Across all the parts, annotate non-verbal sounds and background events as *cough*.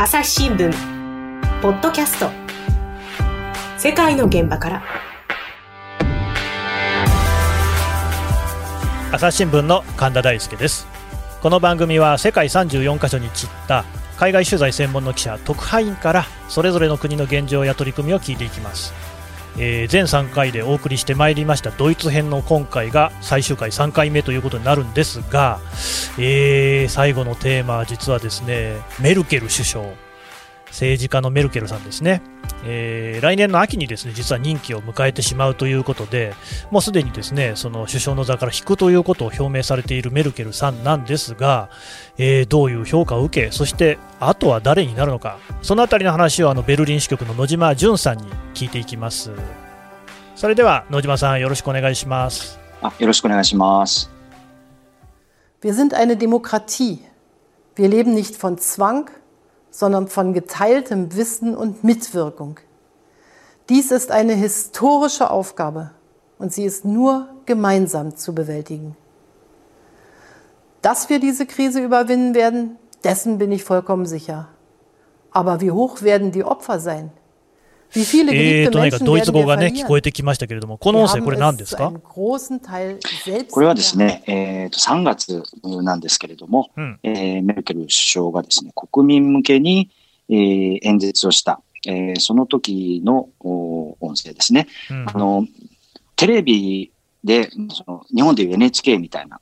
朝日新聞。ポッドキャスト。世界の現場から。朝日新聞の神田大輔です。この番組は世界34カ所に散った海外取材専門の記者特派員からそれぞれの国の現状や取り組みを聞いていきます。えー、全3回でお送りしてまいりましたドイツ編の今回が最終回3回目ということになるんですが、えー、最後のテーマは実はですねメルケル首相。政治家のメルケルさんですね、えー、来年の秋にですね実は任期を迎えてしまうということでもうすでにですねその首相の座から引くということを表明されているメルケルさんなんですが、えー、どういう評価を受けそしてあとは誰になるのか。そのあたりの話をあのベルリン支局の野島淳さんに聞いていきます。それでは野島さんよろしくお願いします。あよろしくお願いします。Wir sind eine Demokratie. Wir leben nicht von Zwang, sondern von geteiltem Wissen und Mitwirkung. Dies ist eine historische Aufgabe und sie ist nur gemeinsam zu bewältigen. Dass wir diese Krise überwinden werden, dessen bin ich vollkommen sicher. Aber wie hoch werden die Opfer sein? えーと何かドイツ語がね聞こえてきましたけれども、この音声、これ何ですか？これはですね、えー、と3月なんですけれども、うん、えー、メルケル首相がですね国民向けに、えー、演説をした、えー、その時の音声ですね。うん、あのテレビでその日本でいう NHK みたいな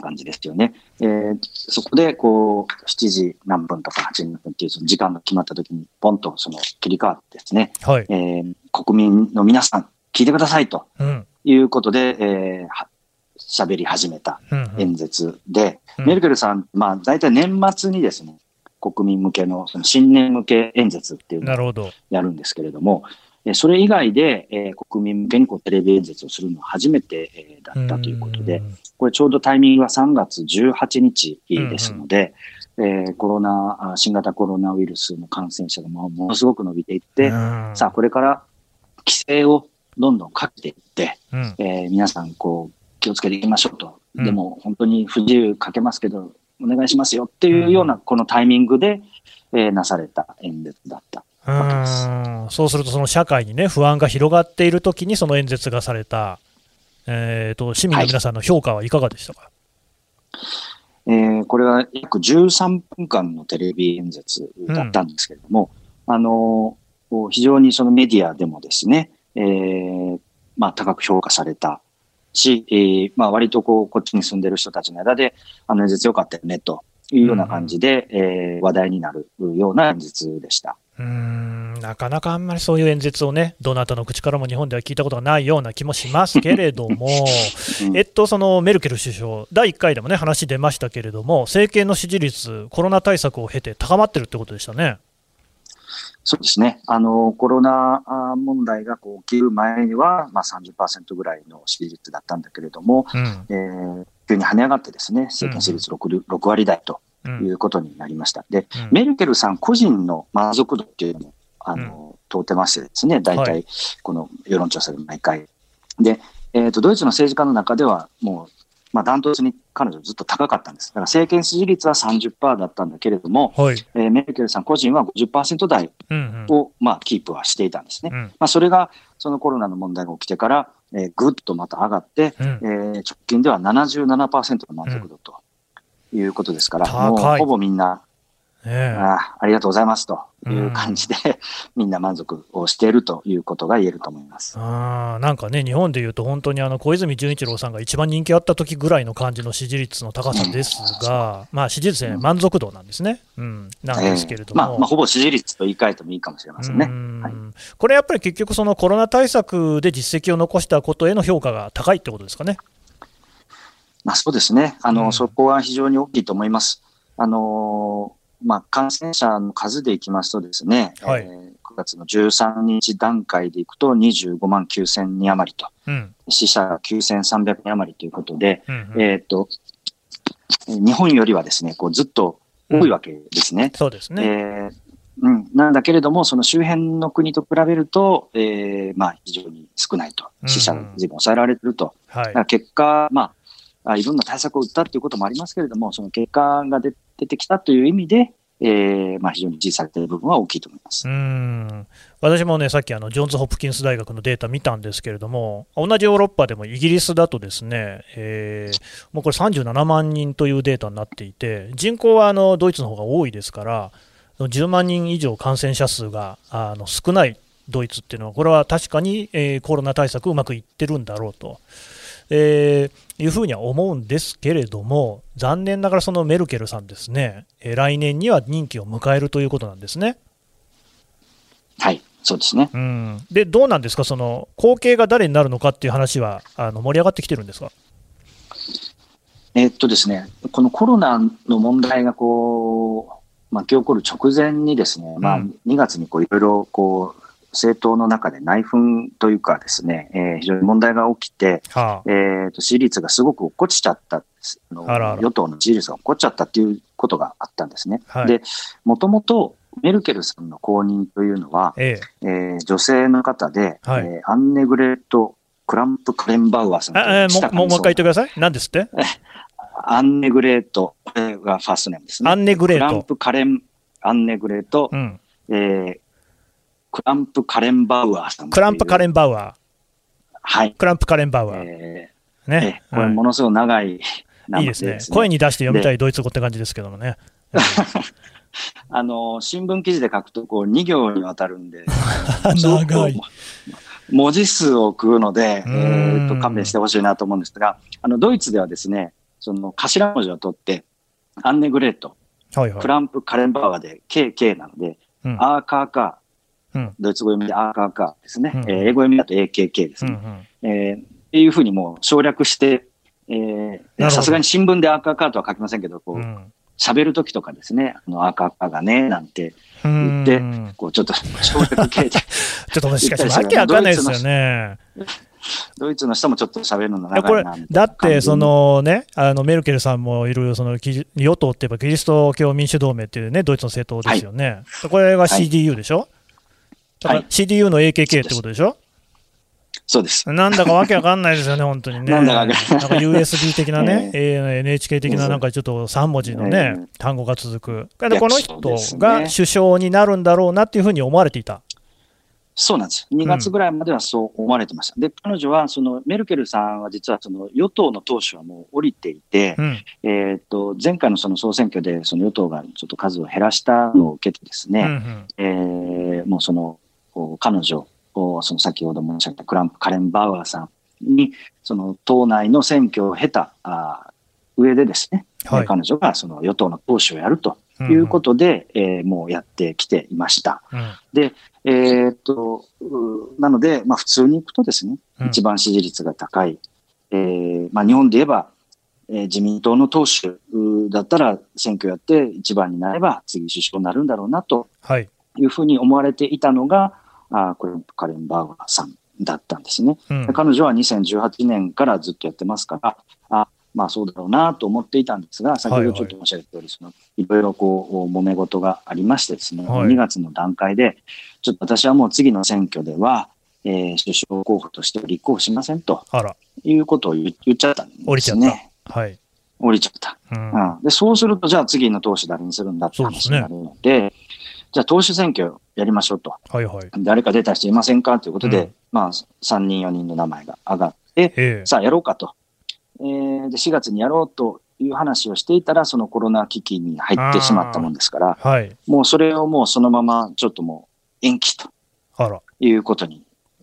感じですよね。うん、えー、そこで、こう、7時何分とか8時何分っていうその時間が決まった時に、ポンとその切り替わってですね、はい、えー、国民の皆さん、聞いてくださいということで、うん、えー、喋り始めた演説で、うん。うん、メルケルさん、まあ、大体年末にですね、国民向けの、その新年向け演説っていうのをやるんですけれども、それ以外で、えー、国民向けにこうテレビ演説をするのは初めて、えー、だったということで、これちょうどタイミングは3月18日ですので、うん。うん、えー、コロナ、新型コロナウイルスの感染者がものすごく伸びていって、うん、さあこれから規制をどんどんかけていって、うん、えー、皆さんこう気をつけていきましょうと。でも本当に不自由かけますけど、お願いしますよっていうようなこのタイミングで、えー、なされた演説だったうん。そうすると、その社会に、ね、不安が広がっているときに、その演説がされた、えーと、市民の皆さんの評価はいかがでしたか、はい、えー、これは約13分間のテレビ演説だったんですけれども、うん、あの非常にそのメディアでもですね、えーまあ、高く評価されたし、えーまあ、割とこうこっちに住んでる人たちの間で、あの演説よかったよねというような感じで、うん、えー、話題になるような演説でした。うんなかなかあんまりそういう演説をね、どなたの口からも日本では聞いたことがないような気もしますけれども、えっと、そのメルケル首相、第1回でもね、話出ましたけれども、政権の支持率、コロナ対策を経て高まってるってことでしたね。そうですね。あの、コロナ問題がこう起きる前には、まあ30%ぐらいの支持率だったんだけれども、うん、えー、急に跳ね上がってですね、政権支持率 6,、うん、6割台と。いうことになりました。で、メルケルさん個人の満足度っていうのも、あの、問うてましてですね、大体、この世論調査で毎回。で、えっ、ー、と、ドイツの政治家の中では、もう、まあ、ダントツに彼女ずっと高かったんです。だから政権支持率は30%だったんだけれども、はい、えー、メルケルさん個人は50%台を、うんうん、まあ、キープはしていたんですね。うん、まあ、それが、そのコロナの問題が起きてから、えー、ぐっとまた上がって、うん、えー、直近では77%の満足度と。いうことですから、もうほぼみんな、えー、あありがとうございますという感じで、うん、みんな満足をしているということが言えると思います。あなんかね、日本でいうと、本当にあの小泉純一郎さんが一番人気あった時ぐらいの感じの支持率の高さですが、うん、まあ、支持率ね、満足度なんですね、うん、なんですけれども、えー、まあ、まあ、ほぼ支持率と言い換えてもいいかもしれませんね。はい、これやっぱり結局、そのコロナ対策で実績を残したことへの評価が高いってことですかね。まあ、そうですね。あの、うん、そこは非常に大きいと思います。あのまあ、感染者の数でいきますとですね、はい、えー、9月の13日段階でいくと25万9000人余りと、うん、死者9300人余りということで、うんうん、えっ、と、日本よりはですね、こうずっと多いわけですね。うん、そうですね。えーうん、なんだけれども、その周辺の国と比べると、えー、まあ、非常に少ないと。死者が随分抑えられてると。うんはい、結果、まあ、あいろんな対策を打ったということもありますけれども、その結果が出てきたという意味で、えーまあ、非常に小されている部分は大きいと思いますうん私もね、さっきあのジョンズ・ホプキンス大学のデータ見たんですけれども、同じヨーロッパでもイギリスだとですね、えー、もうこれ37万人というデータになっていて、人口はあのドイツの方が多いですから、10万人以上感染者数があの少ないドイツっていうのは、これは確かに、えー、コロナ対策うまくいってるんだろうと。えー、いうふうには思うんですけれども、残念ながらそのメルケルさんですね、えー、来年には任期を迎えるということなんですね。はい、そうですね。うん、で、どうなんですか、その後継が誰になるのかっていう話はあの盛り上がってきてるんですか？えー、っとですね、このコロナの問題がこう巻き起こる直前にですね、まあ、2月にこういろいろこう政党の中で内紛というかですね、えー、非常に問題が起きて、はあ、えー、と支持率がすごく落っこちちゃったあの与党の支持率が落っこっちゃったっていうことがあったんですね。はい、で、もともとメルケルさんの後任というのは、ええ。えー、女性の方で、はい、えー、アンネグレート・クランプ・カレンバウアーさんえー、もうもう一回言ってください。何ですって？アンネグレート、これがファーストネームですね。アンネグレート。クランプ・カレン、アンネグレート、うん、えー、クランプ・カレンバウアーさん。クランプ・カレンバウアー。はい。クランプ・カレンバウアー。えー、ね、えー、これものすごく長い、ね、いいですね。声に出して読みたいドイツ語って感じですけどもね。*laughs* あの、新聞記事で書くと、こう、2行にわたるんで、*laughs* 長い。文字数を食うので、えー、と勘弁してほしいなと思うんですが、あの、ドイツではですね、その頭文字を取って、アンネグレート、はいはい、クランプ・カレンバーガーで KK なので、うん、アーカーカうん、ドイツ語読みでアーカーカーですね。うん、えー、英語読みだと AKK ですね。うんうん、えー、っていうふうにもう省略して、えー、さすがに新聞でアーカーカーとは書きませんけど、こう、喋、うん、るときとかですね、あの、アーカーカーがね、なんて言って、こう、ちょっと省略系で。*laughs* ちょっとしかし、わけわかんないですよね。ドイツの人もちょっと喋るの長いなこれだって、そのね、あのメルケルさんもいるその与党って言えば、キリスト教民主同盟っていうね、ドイツの政党ですよね。はい、これが CDU でしょ、はいだから CDU の AKK ってことでしょ、そうです。なんだかわけわかんないですよね、本当にね。*laughs* なんだかなんか USB 的なね、えー、NHK 的ななんかちょっと3文字のね、えー、単語が続く。この人が首相になるんだろうなっていうふうに思われていた。そうなんです。2月ぐらいまではそう思われてました。うん、で、彼女は、そのメルケルさんは実はその与党の党首はもう降りていて、うん、えっと、前回のその総選挙でその与党がちょっと数を減らしたのを受けてですね、うんうん、えー、もうその彼女、その先ほど申し上げたクランプ・カレンバウアーさんに、その党内の選挙を経たあ上でですね、はい、彼女がその与党の党首をやるということで、うん、えー、もうやってきていました。うん、で、えー、っと、なので、まあ普通に行くとですね、一番支持率が高い、えー、まあ日本で言えば、えー、自民党の党首だったら選挙やって一番になれば次首相になるんだろうなというふうに思われていたのが、あこれカレン・バウアーさんだったんですね。うん、彼女は2018年からずっとやってますから、あまあそうだろうなと思っていたんですが、先ほどちょっと申し上げた通り、そのいろいろこう、揉め事がありましてですね、はい、2月の段階で、ちょっと私はもう次の選挙では、えー、首相候補として立候補しませんと、いうことを言っちゃったんですね。降りちゃった。はい。降りちゃった。うん、うん、でそうすると、じゃあ次の党首誰にするんだって話になるので、でじゃあ党首選挙やりましょうと。はいはい。誰か出た人いませんか？ということで、うん、まあ、3人、4人の名前が上がって、えー、さあやろうかと。えー、で、4月にやろうという話をしていたら、そのコロナ危機に入ってしまったもんですから、はい、もうそれをもうそのままちょっともう延期ということに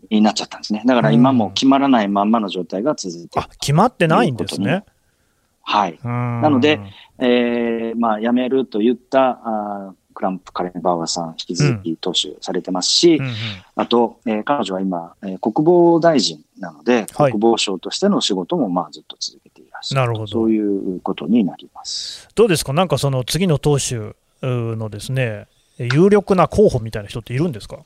になっちゃったんですね。だから今も決まらないまんまの状態が続いている、あ、決まってないんですね。はい。なので、えー、まあ、辞めると言ったあクランプ・カレンバーガーさん、引き続き党首されてますし、うんうん。うん、あと、えー、彼女は今、えー、国防大臣なので、はい、国防省としての仕事もまあずっと続けていらっしゃる。なるほど。そういうことになります。どうですか、なんかその次の党首のですね、有力な候補みたいな人っているんですか？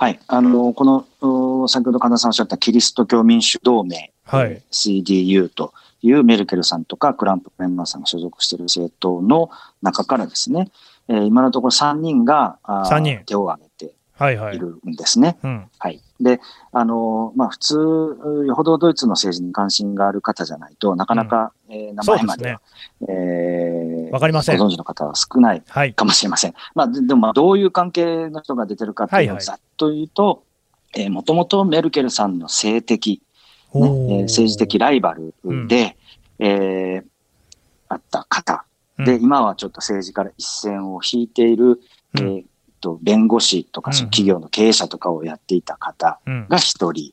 はい、あのこの先ほど神田さんおっしゃったキリスト教民主同盟、はい、CDU というメルケルさんとかクランプ・メンバーさんが所属している政党の中からですね、えー、今のところ3人が3人。手を挙げて、いるんですね。はい、はい。はい、で、あの、まあ、普通、よほどドイツの政治に関心がある方じゃないとなかなか、うん、えー、名前までは、ね。えー、かりません。ご存知の方は少ないかもしれません。はい、*laughs* まあ、でも、まあ、どういう関係の人が出てるかっていうのをざっと言うと、えもともとメルケルさんの性的、ねえー、政治的ライバルで、うん、えー、あった方。で、今はちょっと政治から一線を引いている、えーと弁護士とか、企業の経営者とかをやっていた方が一人、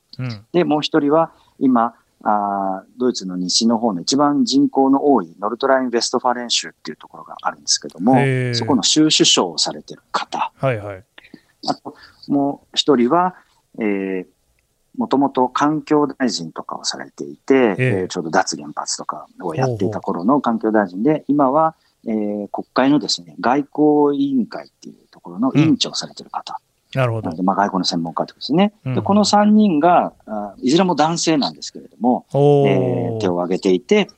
で、もう一人は今、あドイツの西の方の一番人口の多いノルトライン・ベストファレン州っていうところがあるんですけども、そこの州首相をされてる方。はいはい。あと、もう一人は、えー、もともと環境大臣とかをされていて、えー、ちょうど脱原発とかをやっていた頃の環境大臣で、今は、えー、国会のですね、外交委員会っていうところの委員長をされてる方。うん、なるほど。まあ、外交の専門家とですね。うん、でこの3人があ、いずれも男性なんですけれども、えー、手を挙げていて、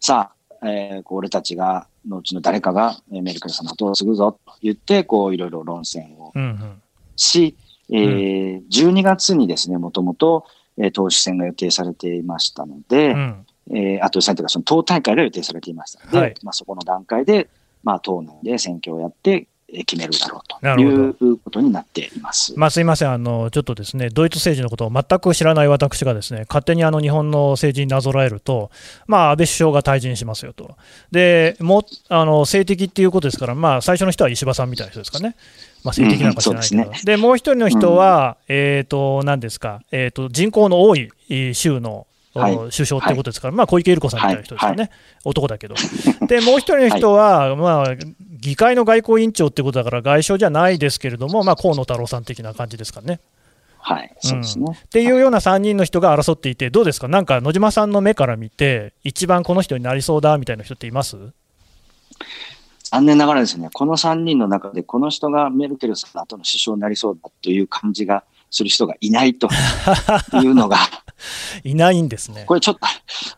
さあ、えー、俺たちが、のうちの誰かがメルケルさんの後を継ぐぞと言って、こう、いろいろ論戦をし、うんうん、えー、12月にですね、もともと、えー、党首選が予定されていましたので、うん、えー、あと、選挙がその党大会が予定されていました。ので、はい、まあ、そこの段階で、まあ、党内で選挙をやって、決めるだろうと。いうことになっています、まあ、すみません。あの、ちょっとですねドイツ政治のことを全く知らない私が、ですね勝手にあの日本の政治になぞらえると、まあ、安倍首相が退陣しますよと、でもあの政敵っていうことですから、まあ、最初の人は石破さんみたいな人ですかね。まあ、性的なのか知らないけど、うん、で、ね、もう一人の人は、うん、えっ、ー、と、何ですか、えっ、ー、と、人口の多い州のはい、首相ってことですから、はい、まあ小池百合子さんみたいな人ですよね、はい、男だけど。で、もう一人の人は、まあ、議会の外交委員長ってことだから、外相じゃないですけれども、まあ、河野太郎さん的な感じですかね。はい、そうですね、うん、っていうような3人の人が争っていて、どうですか、なんか野島さんの目から見て、一番この人になりそうだみたいな人っています？残念ながらですね、この3人の中で、この人がメルケルさんの後の首相になりそうだという感じがする人がいないというのが *laughs* いないんですね。これちょっと、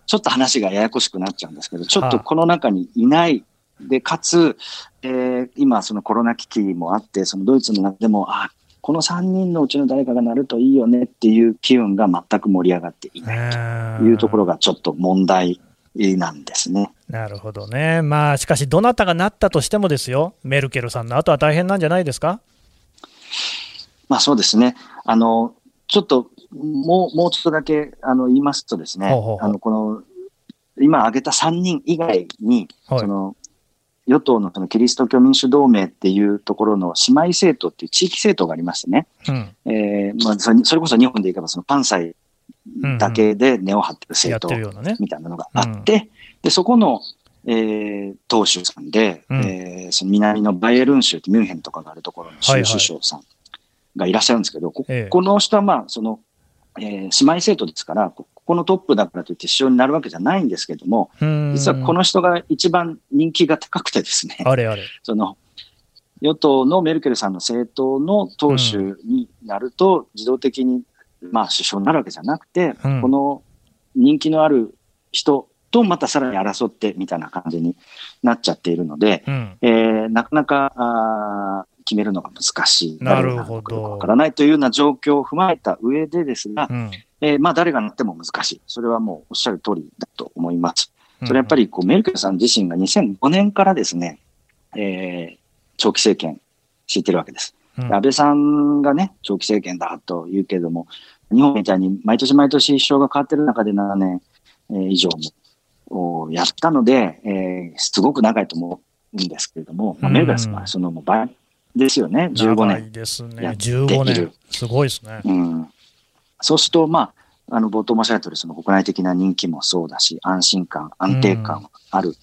ちょっと話がややこしくなっちゃうんですけど、ちょっとこの中にいないで、かつ、えー、今そのコロナ危機もあって、そのドイツの中でも、あ、この3人のうちの誰かがなるといいよねっていう機運が全く盛り上がっていないというところがちょっと問題なんですね。なるほどね。まあ、しかし、どなたがなったとしてもですよ、メルケルさんの後は大変なんじゃないですか？まあそうですね。あの、ちょっともう、もうちょっとだけ、あの、言いますとですね、ほうほうあの、この、今挙げた3人以外に、はい、その、与党のそのキリスト教民主同盟っていうところの姉妹政党っていう地域政党がありましてね、うん、えー、まあ、それこそ日本でいけばその関西だけで根を張ってる政党みたいなのがあって、でそこの、えー、党首さんで、うん、えー、その南のバイエルン州ってミュンヘンとかがあるところの州首相さんがいらっしゃるんですけど、はいはい、ここの人はまあそのえー、姉妹政党ですから、ここのトップだからといって首相になるわけじゃないんですけども、実はこの人が一番人気が高くてですね、あれあれ。その与党のメルケルさんの政党の党首になると、自動的に、まあ、首相になるわけじゃなくて、うん、この人気のある人とまたさらに争ってみたいな感じになっちゃっているので、うん、えー、なかなかあ決めるのが難しい。なるほど。わからないというような状況を踏まえた上でですが、うん、えー、まあ誰がなっても難しい。それはもうおっしゃる通りだと思います。それやっぱりこうメルケルさん自身が2005年からですね、えー、長期政権敷いてるわけです。うん、安倍さんがね、長期政権だと言うけれども、日本みたいに毎年毎年首相が変わってる中で7年、えー、以上もやったので、えー、すごく長いと思うんですけれども、まあ、メルケルさんはその倍ですよね、15年。ですね、15年。すごいですね。うん。そうすると、まあ、あの、冒頭申し上げた通り、その国内的な人気もそうだし、安心感、安定感ある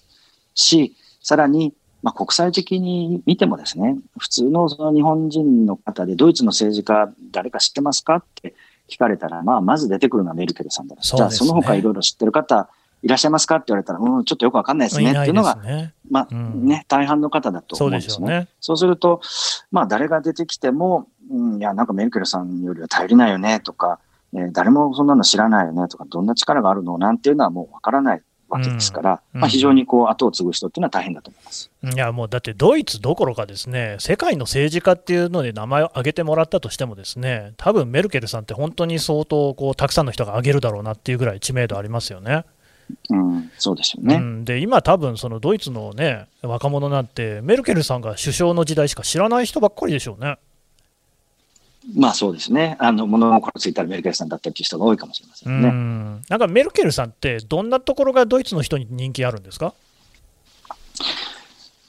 し、さらに、まあ、国際的に見てもですね、普通のその日本人の方で、ドイツの政治家、誰か知ってますか？って聞かれたら、まあ、まず出てくるのはメルケルさんだ、ね、じゃあ、その他いろいろ知ってる方、いらっしゃいますか？って言われたら、うん、ちょっとよくわかんないですね。っていうのが、ね、まあ、うん、ね、大半の方だと思うんですね。そうね。そうすると、まあ、誰が出てきても、うん、いや、なんかメルケルさんよりは頼りないよねとか、えー、誰もそんなの知らないよねとか、どんな力があるのなんていうのはもうわからないわけですから、うん、まあ、非常にこう後を継ぐ人っていうのは大変だと思います。いやもうだってドイツどころかですね世界の政治家っていうので名前を挙げてもらったとしてもですね多分メルケルさんって本当に相当こうたくさんの人が挙げるだろうなっていうぐらい知名度ありますよね。うん、そうですよね、うん、で今、多分そのドイツの、ね、若者なんて、メルケルさんが首相の時代しか知らない人ばっかりでしょうね。まあそうですね、あの物心ついたらメルケルさんだったっていう人が多いかもしれませんね。ん。なんかメルケルさんって、どんなところがドイツの人に人気あるんですか？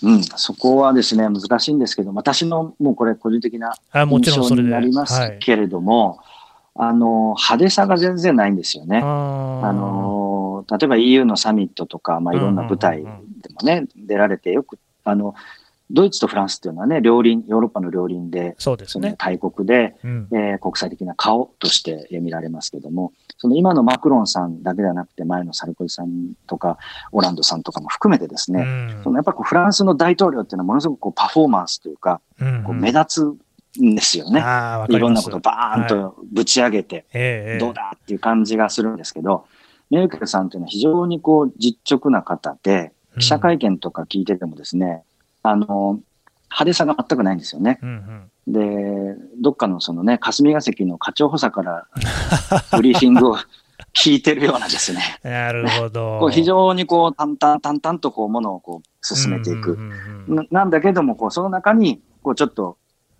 うん、そこはですね、難しいんですけど、私のもうこれ、個人的な印象になりますけれども、あの派手さが全然ないんですよね。あの例えば EU のサミットとか、まあ、いろんな舞台でもね、出られて、よくあのドイツとフランスっていうのはね、両輪、ヨーロッパの両輪で、そうですね。大国で、うん、えー、国際的な顔として見られますけども、その今のマクロンさんだけではなくて、前のサルコジさんとか、オランドさんとかも含めてですね、うん、そのやっぱりフランスの大統領っていうのはものすごくこうパフォーマンスというか、うんうん、こう目立つんですよね。いろんなことをバーンとぶち上げて、はい、どうだっていう感じがするんですけど、メルケルさんというのは非常にこう実直な方で、記者会見とか聞いててもですね、あの、派手さが全くないんですよね。うんうん、で、どっかのそのね、霞が関の課長補佐から *laughs* ブリーフィングを聞いてるようなですね。なるほど。こう非常にこう、淡々、淡々とこう、ものをこう、進めていく。ななんだけども、こう、その中に、こう、ちょっと、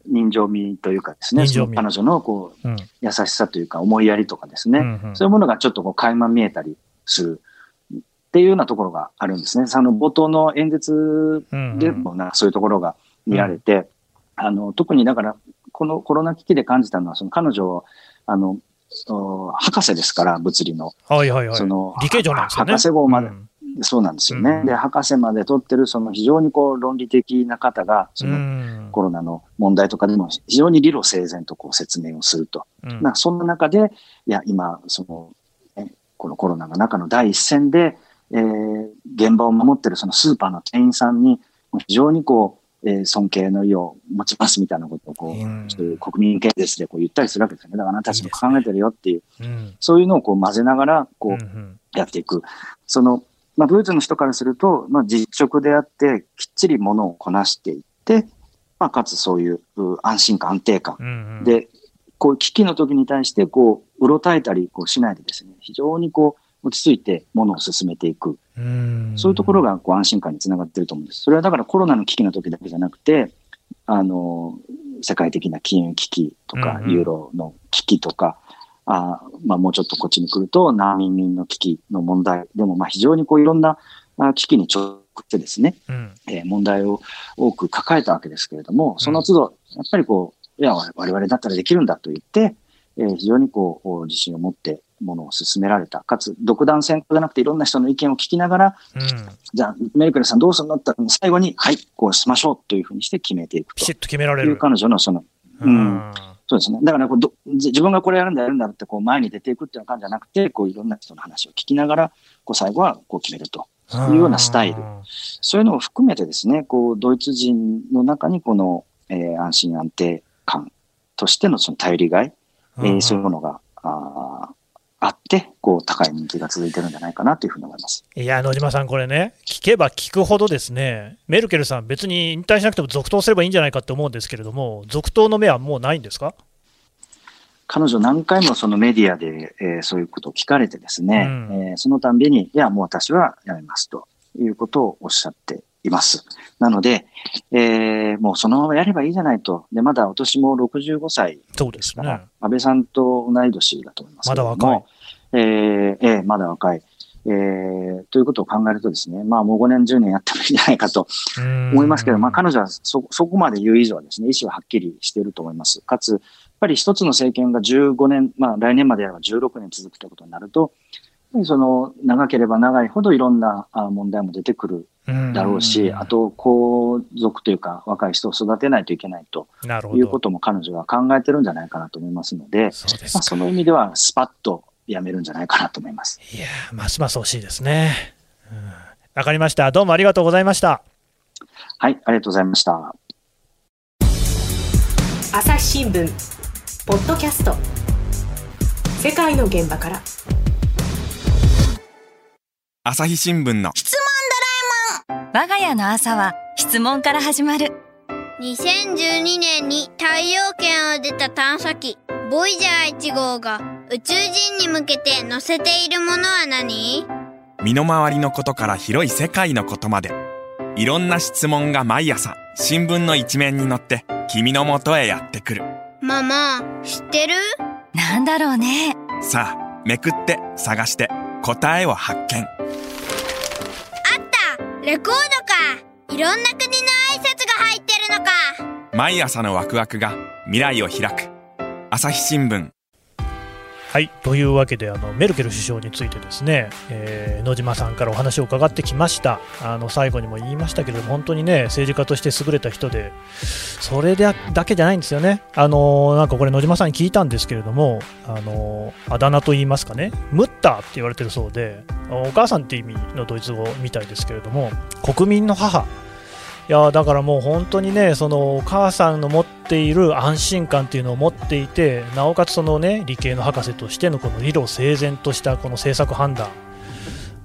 人情味というかですね、彼女のこう、うん、優しさというか、思いやりとかですね、うんうん、そういうものがちょっとこう、垣間見えたりする。っていうようなところがあるんですね。その冒頭の演説でもな、そういうところが見られて、うん、あの、特にだから、このコロナ危機で感じたのは、その彼女、あの、博士ですから、物理の。はいはいはい。その、理系上なんですね。博士号まで、うん、そうなんですよね。うん、で、博士まで取ってる、その非常にこう論理的な方が、そのコロナの問題とかでも非常に理路整然とこう説明をすると。うん、なそんな中で、いや、今、その、ね、このコロナの中の第一線で、えー、現場を守ってるそのスーパーの店員さんに、非常にこう、えー、尊敬の意を持ちますみたいなことをこう、うん、そういう国民系ですでこう言ったりするわけですよね。だからあなたたちも考えてるよっていう、いいねうん、そういうのをこう混ぜながら、こう、やっていく。その、まあ、ドイツの人からすると、まあ、実直であって、きっちりものをこなしていって、まあ、かつそういう安心感、安定感、うんうん、で、こう、危機の時に対して、こう、うろたえたりこうしないでですね、非常にこう、落ち着いてものを進めていく。そういうところがこう安心感につながっていると思うんです。それはだからコロナの危機の時だけじゃなくて、あの、世界的な金融危機とか、ユーロの危機とか、あまあ、もうちょっとこっちに来ると難民の危機の問題でも、まあ、非常にこういろんな危機に直ってですね、うん、えー、問題を多く抱えたわけですけれども、その都度、やっぱりこう、いや、我々だったらできるんだと言って、えー、非常にこう、自信を持ってものを進められた。かつ、独断専行じゃなくていろんな人の意見を聞きながら、うん、じゃあ、メルケルさんどうするのって最後に、はい、こうしましょうというふうにして決めていくと。ピシッと決められる。彼女のその、うん、そうですね。だからこうど、自分がこれやるんだやるんだってこう前に出ていくっていう感じじゃなくて、こういろんな人の話を聞きながら、こう最後はこう決めるというようなスタイル。そういうのを含めてですね、こう、ドイツ人の中にこの、えー、安心安定感としてのその頼りがい、えー、そういうものが、ああって、こう、高い人気が続いてるんじゃないかなというふうに思います。いや、野島さん、これね、聞けば聞くほどですね、メルケルさん、別に引退しなくても続投すればいいんじゃないかと思うんですけれども、続投の目はもうないんですか？彼女何回もそのメディアで、えー、そういうことを聞かれてですね、うん、えー、そのたんびに、いや、もう私はやめますということをおっしゃっています。なので、えー、もうそのままやればいいじゃないと。で、まだお年も65歳そうですね。安倍さんと同い年だと思いますまだ若い。えー、えー、まだ若い。えー、ということを考えるとですね、まあもう5年、10年やってもいいんじゃないかと思いますけど、まあ彼女はそ、そこまで言う以上はですね、意思ははっきりしていると思います。かつ、やっぱり一つの政権が15年、まあ来年までやれば16年続くということになると、その長ければ長いほどいろんな問題も出てくるだろうし、あと皇族というか若い人を育てないといけないということも彼女は考えてるんじゃないかなと思いますので、そまあ、その意味ではスパッとやめるんじゃないかなと思います。いやますます惜しいですね。わ、かりました。どうもありがとうございました。はい、ありがとうございました。朝日新聞ポッドキャスト世界の現場から。朝日新聞の。質問ドラえもん。我が家の朝は質問から始まる。2012年に太陽圏を出た探査機ボイジャー1号が宇宙人に向けて載せているものは何？身の回りのことから広い世界のことまで。いろんな質問が毎朝新聞の一面に載って君の元へやってくる。ママ知ってる？なんだろうね。さあめくって探して答えを発見レコードか。いろんな国の挨拶が入ってるのか。毎朝のワクワクが未来を開く。朝日新聞。はい。というわけで、あの、メルケル首相についてですね、えー、野島さんからお話を伺ってきました。あの、最後にも言いましたけれども、本当にね、政治家として優れた人で、それだけじゃないんですよね。あの、なんかこれ野島さんに聞いたんですけれども、あの、あだ名と言いますかね、ムッターって言われてるそうで、お母さんって意味のドイツ語みたいですけれども、国民の母いやだからもう本当にねそのお母さんの持っている安心感っていうのを持っていてなおかつそのね理系の博士としてのこの理路整然としたこの政策判断。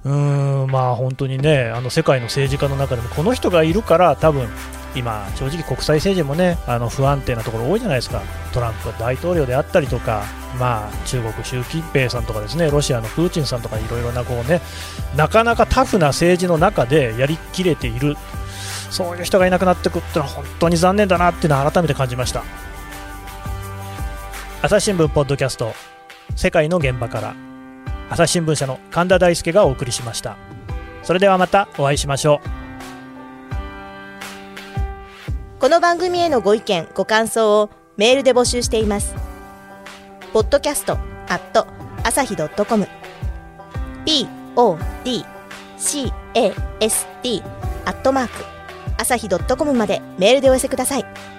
うーんまあ本当にねあの世界の政治家の中でもこの人がいるから多分今、正直国際政治もねあの不安定なところ多いじゃないですか。トランプ大統領であったりとか、まあ、中国、習近平さんとかですねロシアのプーチンさんとかいろいろなこうねなかなかタフな政治の中でやりきれている。そういう人がいなくなってくってのは本当に残念だなっていうのは改めて感じました。朝日新聞ポッドキャスト世界の現場から朝日新聞社の神田大輔がお送りしました。それではまたお会いしましょう。この番組へのご意見ご感想をメールで募集しています。ポッドキャストアット朝日 .com podcast アットマーク。朝日 .com までメールでお寄せください。